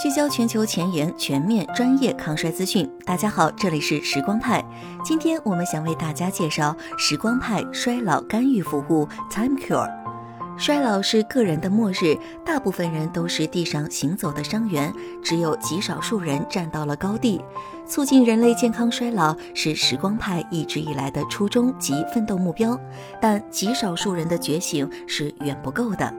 聚焦全球前沿、全面、专业抗衰资讯。大家好，这里是时光派。今天我们想为大家介绍时光派衰老干预服务 Time Cure。衰老是个人的末日，大部分人都是地上行走的伤员，只有极少数人站到了高地。促进人类健康衰老是时光派一直以来的初衷及奋斗目标，但极少数人的觉醒是远不够的。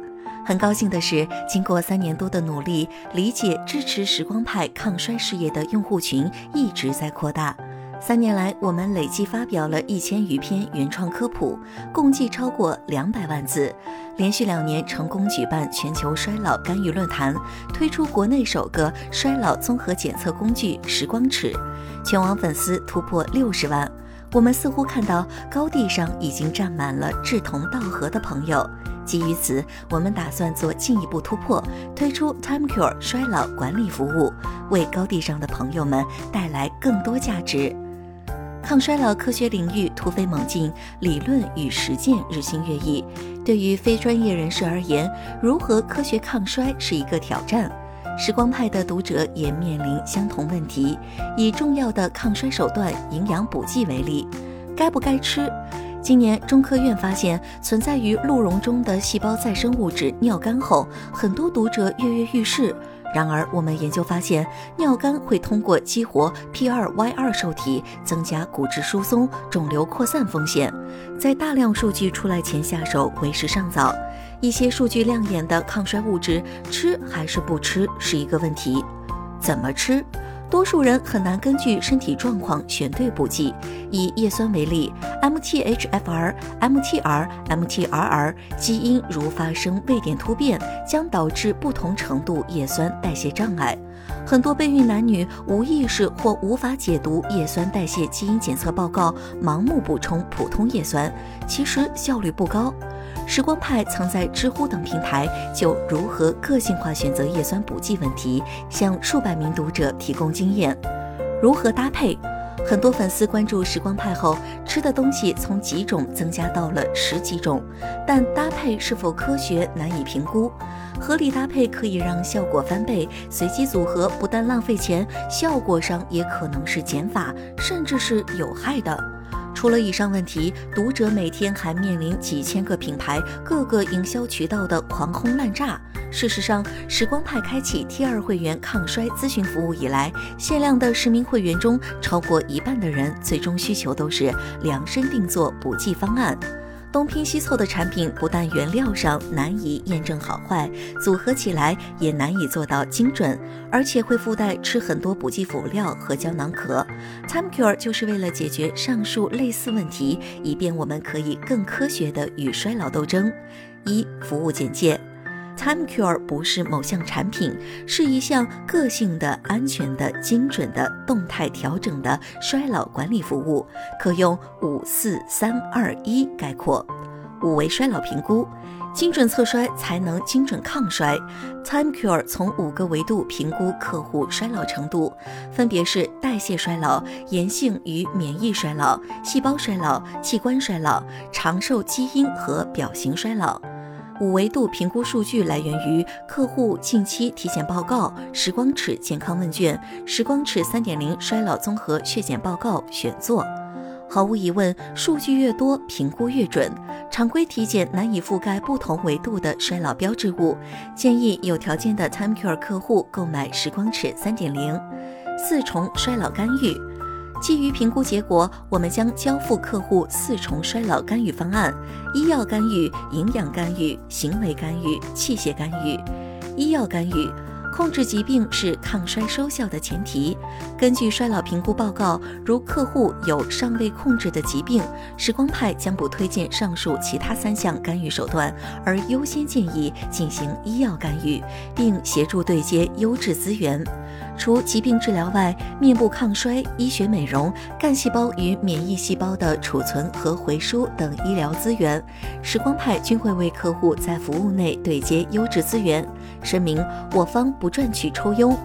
很高兴的是，经过三年多的努力，理解支持时光派抗衰事业的用户群一直在扩大。三年来，我们累计发表了一千余篇原创科普，共计超过两百万字。连续两年成功举办全球衰老干预论坛，推出国内首个衰老综合检测工具“时光尺”，全网粉丝突破六十万。我们似乎看到高地上已经站满了志同道合的朋友。基于此，我们打算做进一步突破，推出 Time Cure 衰老管理服务，为高地上的朋友们带来更多价值。抗衰老科学领域突飞猛进，理论与实践日新月异。对于非专业人士而言，如何科学抗衰是一个挑战。时光派的读者也面临相同问题。以重要的抗衰手段营养补剂为例，该不该吃？今年，中科院发现存在于鹿茸中的细胞再生物质尿苷后，很多读者跃跃欲试。然而，我们研究发现，尿苷会通过激活 P2Y2 受体，增加骨质疏松、肿瘤扩散风险。在大量数据出来前下手，为时尚早。一些数据亮眼的抗衰物质，吃还是不吃是一个问题。怎么吃？多数人很难根据身体状况选对补剂。以叶酸为例，MTHFR、MTR、MTRR 基因如发生位点突变，将导致不同程度叶酸代谢障碍。很多备孕男女无意识或无法解读叶酸代谢基因检测报告，盲目补充普通叶酸，其实效率不高。时光派曾在知乎等平台就如何个性化选择叶酸补剂问题，向数百名读者提供经验。如何搭配？很多粉丝关注时光派后，吃的东西从几种增加到了十几种，但搭配是否科学难以评估。合理搭配可以让效果翻倍，随机组合不但浪费钱，效果上也可能是减法，甚至是有害的。除了以上问题，读者每天还面临几千个品牌、各个营销渠道的狂轰滥炸。事实上，时光派开启 T 二会员抗衰咨询服务以来，限量的十名会员中，超过一半的人最终需求都是量身定做补剂方案。东拼西凑的产品不但原料上难以验证好坏，组合起来也难以做到精准，而且会附带吃很多补剂辅料和胶囊壳。TimeCure 就是为了解决上述类似问题，以便我们可以更科学的与衰老斗争。一、服务简介。Time Cure 不是某项产品，是一项个性的、安全的、精准的、动态调整的衰老管理服务，可用五四三二一概括。五维衰老评估，精准测衰才能精准抗衰。Time Cure 从五个维度评估客户衰老程度，分别是代谢衰老、炎性与免疫衰老、细胞衰老、器官衰老、长寿基因和表型衰老。五维度评估数据来源于客户近期体检报告、时光尺健康问卷、时光尺三点零衰老综合血检报告选座。毫无疑问，数据越多，评估越准。常规体检难以覆盖不同维度的衰老标志物，建议有条件的 TimeCure 客户购买时光尺三点零。四重衰老干预。基于评估结果，我们将交付客户四重衰老干预方案：医药干预、营养干预、行为干预、器械干预。医药干预，控制疾病是抗衰收效的前提。根据衰老评估报告，如客户有尚未控制的疾病，时光派将不推荐上述其他三项干预手段，而优先建议进行医药干预，并协助对接优质资源。除疾病治疗外，面部抗衰、医学美容、干细胞与免疫细胞的储存和回输等医疗资源，时光派均会为客户在服务内对接优质资源。声明：我方不赚取抽佣。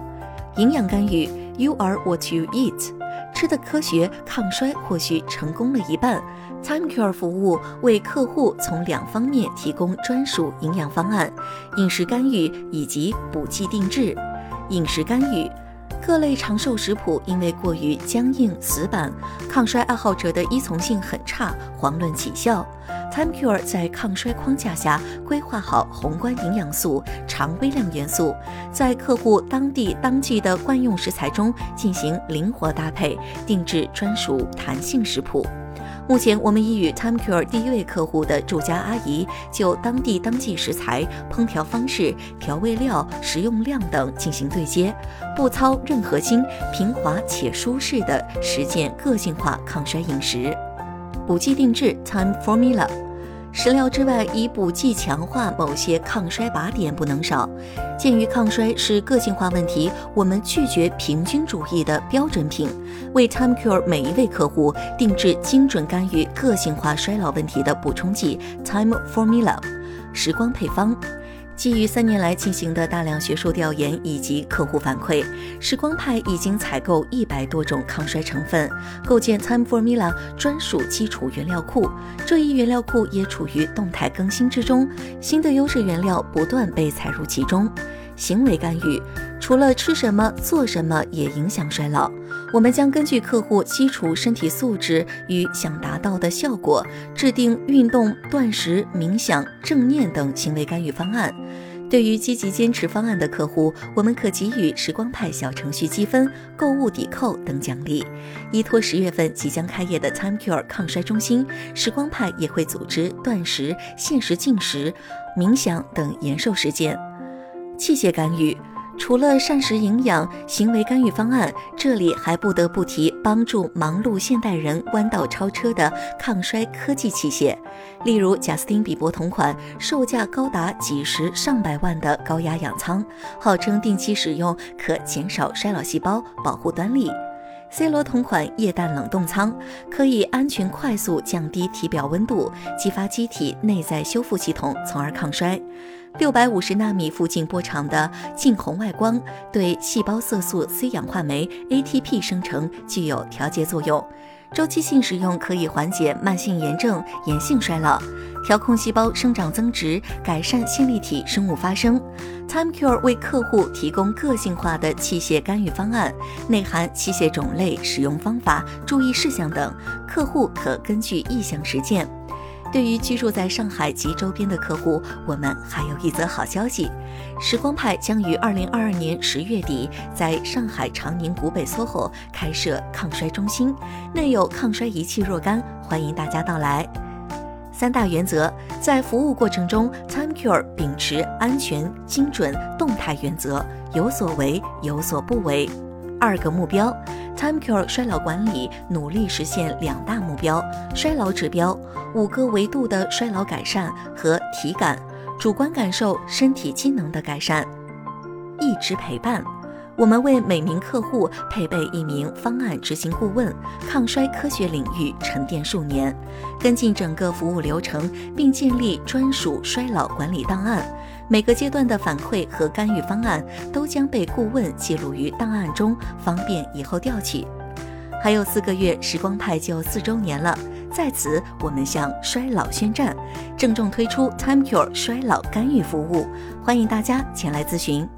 营养干预，You are what you eat。吃的科学，抗衰或许成功了一半。TimeCure 服务为客户从两方面提供专属营养方案：饮食干预以及补剂定制。饮食干预。各类长寿食谱因为过于僵硬死板，抗衰爱好者的依从性很差，遑论起效。TimeCure 在抗衰框架下规划好宏观营养素、常微量元素，在客户当地当季的惯用食材中进行灵活搭配，定制专属弹性食谱。目前，我们已与 TimeCure 第一位客户的住家阿姨就当地当季食材、烹调方式、调味料、食用量等进行对接，不操任何心，平滑且舒适的实践个性化抗衰饮食，补剂定制 Time Formula。食疗之外，以补剂强化某些抗衰靶点不能少。鉴于抗衰是个性化问题，我们拒绝平均主义的标准品，为 TimeCure 每一位客户定制精准干预个性化衰老问题的补充剂 Time Formula 时光配方。基于三年来进行的大量学术调研以及客户反馈，时光派已经采购一百多种抗衰成分，构建 Time Formula 专属基础原料库。这一原料库也处于动态更新之中，新的优质原料不断被采入其中。行为干预，除了吃什么、做什么也影响衰老。我们将根据客户基础身体素质与想达到的效果，制定运动、断食、冥想、正念等行为干预方案。对于积极坚持方案的客户，我们可给予时光派小程序积分、购物抵扣等奖励。依托十月份即将开业的 TimeCure 抗衰中心，时光派也会组织断食、限时进食、冥想等延寿实践。器械干预，除了膳食营养行为干预方案，这里还不得不提帮助忙碌现代人弯道超车的抗衰科技器械，例如贾斯汀比伯同款售价高达几十上百万的高压氧舱，号称定期使用可减少衰老细胞，保护端粒。；C 罗同款液氮冷冻舱，可以安全快速降低体表温度，激发机体内在修复系统，从而抗衰。六百五十纳米附近波长的近红外光对细胞色素 C 氧化酶 ATP 生成具有调节作用，周期性使用可以缓解慢性炎症、炎性衰老，调控细胞生长增殖，改善线粒体生物发生。TimeCure 为客户提供个性化的器械干预方案，内含器械种类、使用方法、注意事项等，客户可根据意向实践。对于居住在上海及周边的客户，我们还有一则好消息：时光派将于二零二二年十月底在上海长宁古北 SOHO 开设抗衰中心，内有抗衰仪器若干，欢迎大家到来。三大原则，在服务过程中，TimeCure 秉持安全、精准、动态原则，有所为有所不为。二个目标。TimeCure 衰老管理努力实现两大目标：衰老指标五个维度的衰老改善和体感、主观感受、身体机能的改善。一直陪伴，我们为每名客户配备一名方案执行顾问，抗衰科学领域沉淀数年，跟进整个服务流程，并建立专属衰老管理档案。每个阶段的反馈和干预方案都将被顾问记录于档案中，方便以后调取。还有四个月，时光派就四周年了，在此我们向衰老宣战，郑重推出 TimeCure 衰老干预服务，欢迎大家前来咨询。